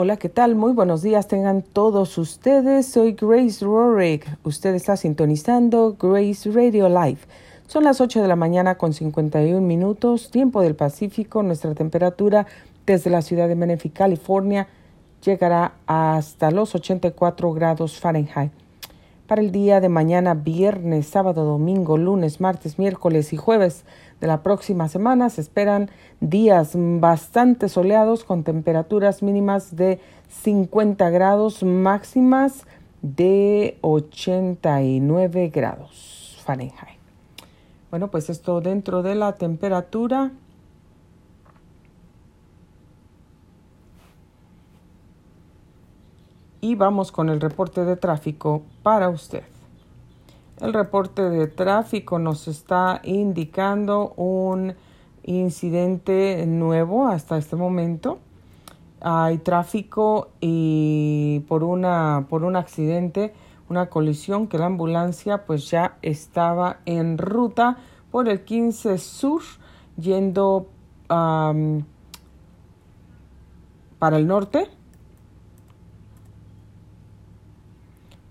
Hola, ¿qué tal? Muy buenos días tengan todos ustedes. Soy Grace Rorick. Usted está sintonizando Grace Radio Live. Son las 8 de la mañana con 51 minutos, tiempo del Pacífico. Nuestra temperatura desde la ciudad de Menifee, California, llegará hasta los 84 grados Fahrenheit. Para el día de mañana, viernes, sábado, domingo, lunes, martes, miércoles y jueves de la próxima semana se esperan días bastante soleados con temperaturas mínimas de 50 grados, máximas de 89 grados Fahrenheit. Bueno, pues esto dentro de la temperatura y vamos con el reporte de tráfico para usted. El reporte de tráfico nos está indicando un incidente nuevo hasta este momento. Hay tráfico y por una por un accidente, una colisión que la ambulancia pues ya estaba en ruta por el 15 Sur yendo para el norte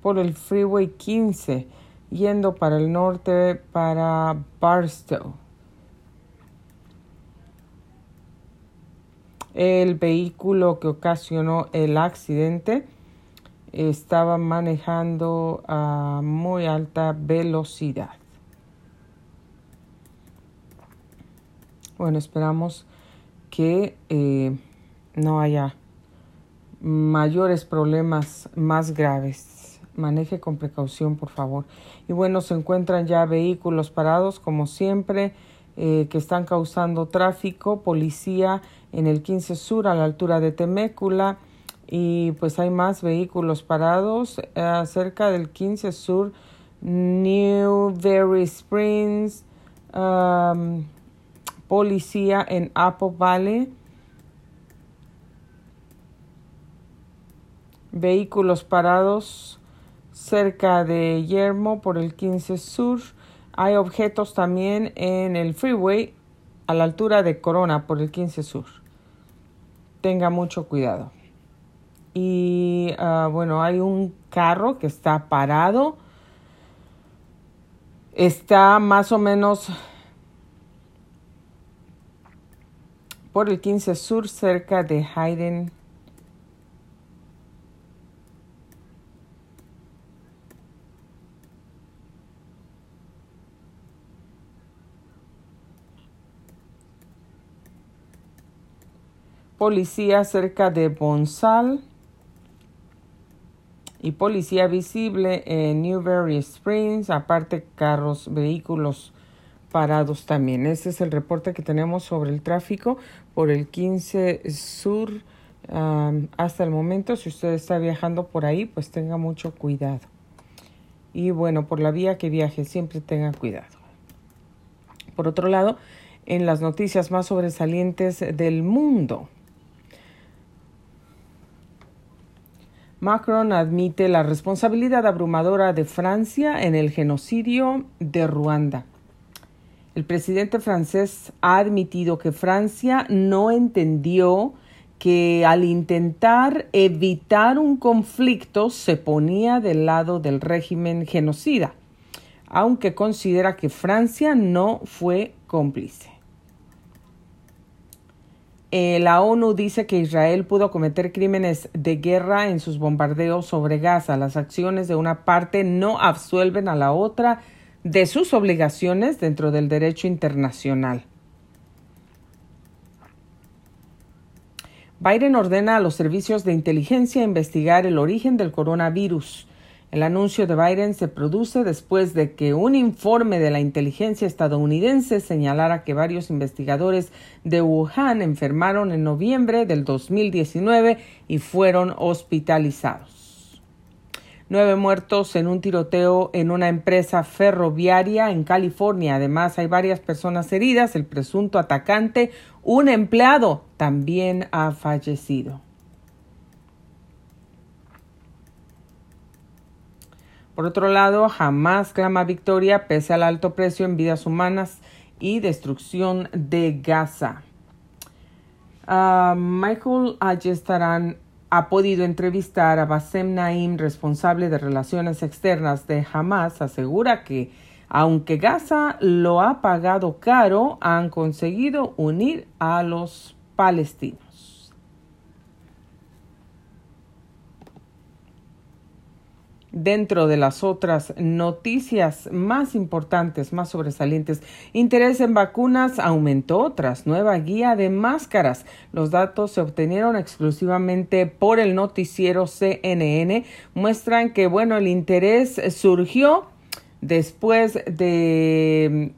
por el Freeway 15, yendo para el norte para Barstow. El vehículo que ocasionó el accidente estaba manejando a muy alta velocidad. Bueno, esperamos que eh, no haya mayores problemas más graves maneje con precaución, por favor. Y bueno, se encuentran ya vehículos parados, como siempre, eh, que están causando tráfico, policía en el 15 Sur a la altura de Temécula y pues hay más vehículos parados eh, cerca del 15 Sur, Newberry Springs, um, policía en Apple Valley. Vehículos parados cerca de Yermo por el 15 Sur. Hay objetos también en el freeway a la altura de Corona por el 15 Sur. Tenga mucho cuidado. Y ah, bueno, hay un carro que está parado. Está más o menos por el 15 Sur cerca de Hayden policía cerca de Bonsal y policía visible en Newberry Springs, aparte carros, vehículos parados también. Ese es el reporte que tenemos sobre el tráfico por el 15 Sur hasta el momento. Si usted está viajando por ahí, pues tenga mucho cuidado. Y bueno, por la vía que viaje, siempre tenga cuidado. Por otro lado, en las noticias más sobresalientes del mundo, Macron admite la responsabilidad abrumadora de Francia en el genocidio de Ruanda. El presidente francés ha admitido que Francia no entendió que al intentar evitar un conflicto se ponía del lado del régimen genocida, aunque considera que Francia no fue cómplice. Eh, la ONU dice que Israel pudo cometer crímenes de guerra en sus bombardeos sobre Gaza. Las acciones de una parte no absuelven a la otra de sus obligaciones dentro del derecho internacional. Biden ordena a los servicios de inteligencia investigar el origen del coronavirus. El anuncio de Biden se produce después de que un informe de la inteligencia estadounidense señalara que varios investigadores de Wuhan enfermaron en noviembre del 2019 y fueron hospitalizados. Nueve muertos en un tiroteo en una empresa ferroviaria en California. Además, hay varias personas heridas. El presunto atacante, un empleado, también ha fallecido. Por otro lado, jamás clama victoria pese al alto precio en vidas humanas y destrucción de Gaza. Ah, Michael Ayestarán ha podido entrevistar a Bassem Naim, responsable de relaciones externas de Hamas, asegura que aunque Gaza lo ha pagado caro, han conseguido unir a los palestinos. Dentro de las otras noticias más importantes, más sobresalientes, interés en vacunas aumentó tras nueva guía de máscaras. Los datos se obtenieron exclusivamente por el noticiero CNN. Muestran que, bueno, el interés surgió después de,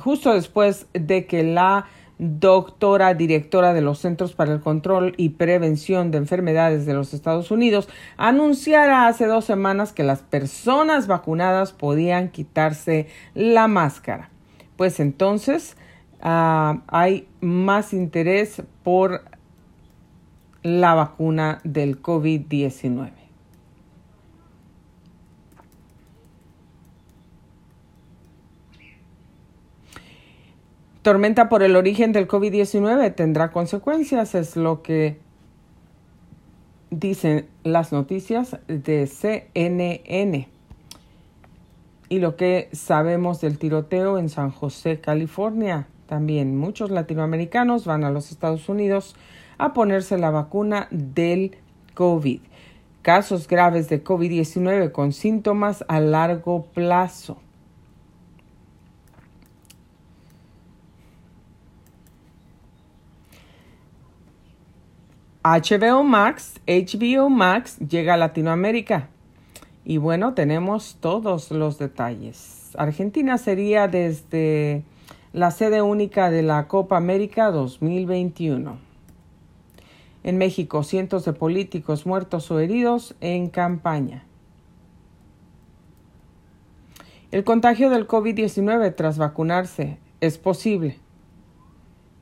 justo después de que la doctora directora de los Centros para el Control y Prevención de Enfermedades de los Estados Unidos, anunciara hace dos semanas que las personas vacunadas podían quitarse la máscara. Pues entonces ah, hay más interés por la vacuna del COVID-19. Tormenta por el origen del COVID-19 tendrá consecuencias, es lo que dicen las noticias de CNN. Y lo que sabemos del tiroteo en San José, California. También muchos latinoamericanos van a los Estados Unidos a ponerse la vacuna del COVID. Casos graves de COVID-19 con síntomas a largo plazo. HBO Max, HBO Max llega a Latinoamérica. Y bueno, tenemos todos los detalles. Argentina sería desde la sede única de la Copa América 2021. En México, cientos de políticos muertos o heridos en campaña. El contagio del COVID-19 tras vacunarse es posible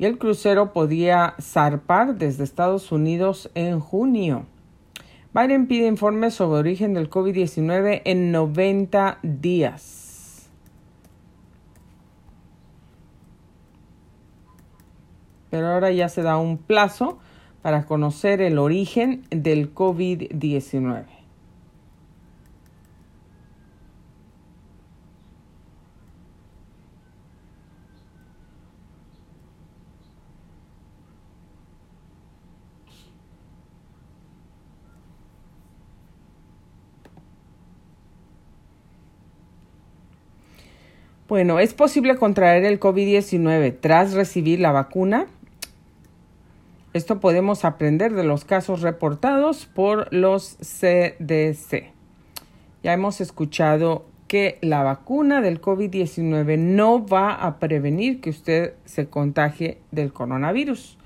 y el crucero podía zarpar desde Estados Unidos en junio. Biden pide informes sobre origen del COVID-19 en 90 días. Pero ahora ya se da un plazo para conocer el origen del COVID-19. Bueno, ¿es posible contraer el COVID-19 tras recibir la vacuna? Esto podemos aprender de los casos reportados por los CDC. Ya hemos escuchado que la vacuna del COVID-19 no va a prevenir que usted se contagie del coronavirus.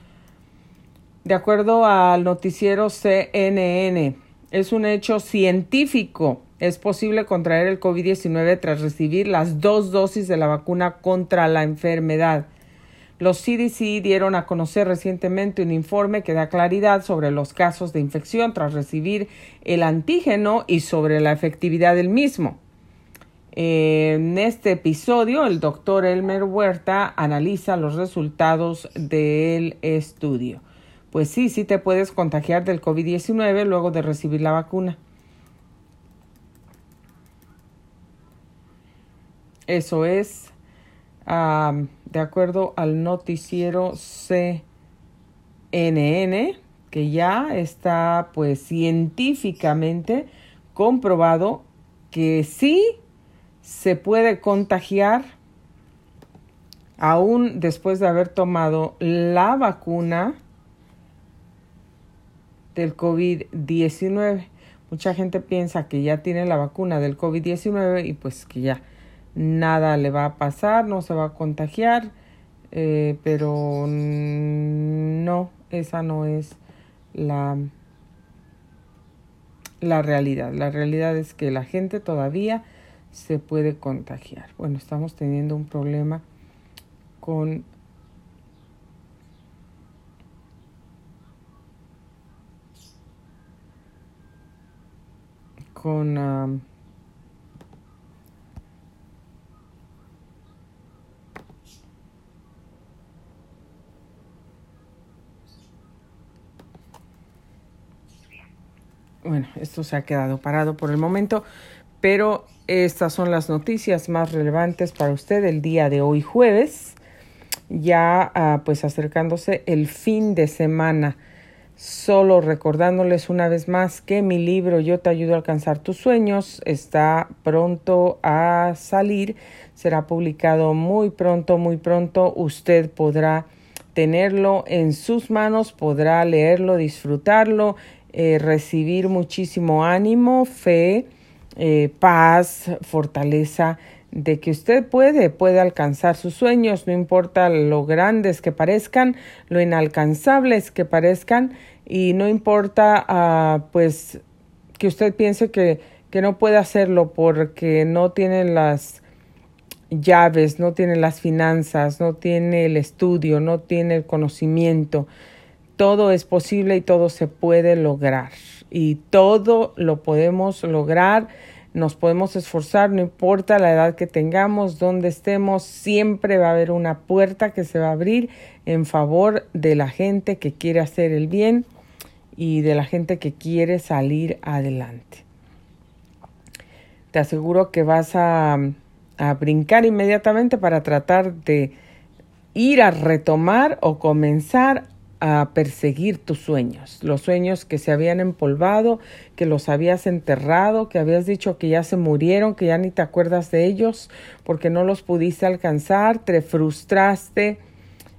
De acuerdo al noticiero CNN, es un hecho científico es posible contraer el COVID-19 tras recibir las dos dosis de la vacuna contra la enfermedad. Los CDC dieron a conocer recientemente un informe que da claridad sobre los casos de infección tras recibir el antígeno y sobre la efectividad del mismo. En este episodio, el doctor Elmer Huerta analiza los resultados del estudio. Pues sí, sí te puedes contagiar del COVID-19 luego de recibir la vacuna. Eso es de acuerdo al noticiero CNN, que ya está pues científicamente comprobado que sí se puede contagiar aún después de haber tomado la vacuna del COVID-19. Mucha gente piensa que ya tiene la vacuna del COVID-19 y pues que ya nada le va a pasar, no se va a contagiar, eh, pero no, esa no es la, la realidad. La realidad es que la gente todavía se puede contagiar. Bueno, estamos teniendo un problema con con bueno, esto se ha quedado parado por el momento, pero estas son las noticias más relevantes para usted el día de hoy jueves, ya ah, pues acercándose el fin de semana. Solo recordándoles una vez más que mi libro Yo te ayudo a alcanzar tus sueños está pronto a salir. Será publicado muy pronto, muy pronto. Usted podrá tenerlo en sus manos, podrá leerlo, disfrutarlo, eh, recibir muchísimo ánimo, fe, eh, paz, fortaleza de que usted puede, puede alcanzar sus sueños, no importa lo grandes que parezcan, lo inalcanzables que parezcan, y no importa, uh, pues, que usted piense que, que no puede hacerlo porque no tiene las llaves, no tiene las finanzas, no tiene el estudio, no tiene el conocimiento. Todo es posible y todo se puede lograr. Y todo lo podemos lograr nos podemos esforzar, no importa la edad que tengamos, donde estemos, siempre va a haber una puerta que se va a abrir en favor de la gente que quiere hacer el bien y de la gente que quiere salir adelante. Te aseguro que vas a, a brincar inmediatamente para tratar de ir a retomar o comenzar a perseguir tus sueños, los sueños que se habían empolvado, que los habías enterrado, que habías dicho que ya se murieron, que ya ni te acuerdas de ellos porque no los pudiste alcanzar, te frustraste,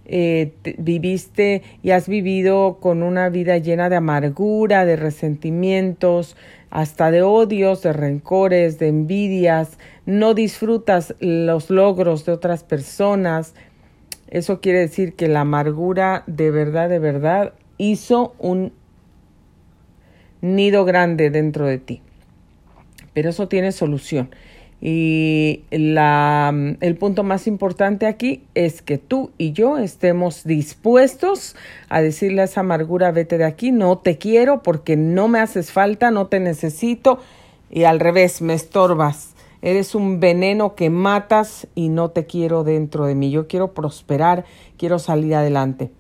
eh, viviste y has vivido con una vida llena de amargura, de resentimientos, hasta de odios, de rencores, de envidias, no disfrutas los logros de otras personas, eso quiere decir que la amargura de verdad, de verdad, hizo un nido grande dentro de ti. Pero eso tiene solución. Y la, el punto más importante aquí es que tú y yo estemos dispuestos a decirle a esa amargura, vete de aquí, no te quiero porque no me haces falta, no te necesito y al revés, me estorbas. Eres un veneno que matas y no te quiero dentro de mí. Yo quiero prosperar, quiero salir adelante.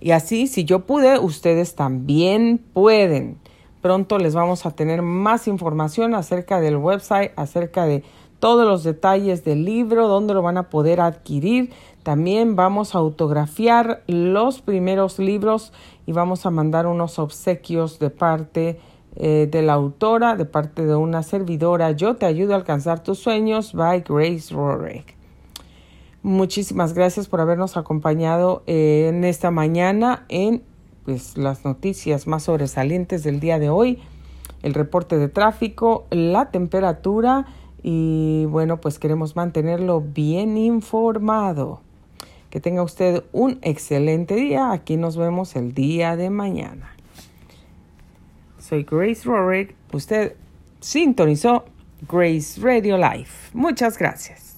Y así, si yo pude, ustedes también pueden. Pronto les vamos a tener más información acerca del website, acerca de todos los detalles del libro, dónde lo van a poder adquirir. También vamos a autografiar los primeros libros y vamos a mandar unos obsequios de parte eh, de la autora, de parte de una servidora, Yo te ayudo a alcanzar tus sueños, by Grace Rorick. Muchísimas gracias por habernos acompañado eh, en esta mañana en pues, las noticias más sobresalientes del día de hoy, el reporte de tráfico, la temperatura y bueno, pues queremos mantenerlo bien informado. Que tenga usted un excelente día. Aquí nos vemos el día de mañana. Soy Grace Rorick. Usted sintonizó Grace Radio Life. Muchas gracias.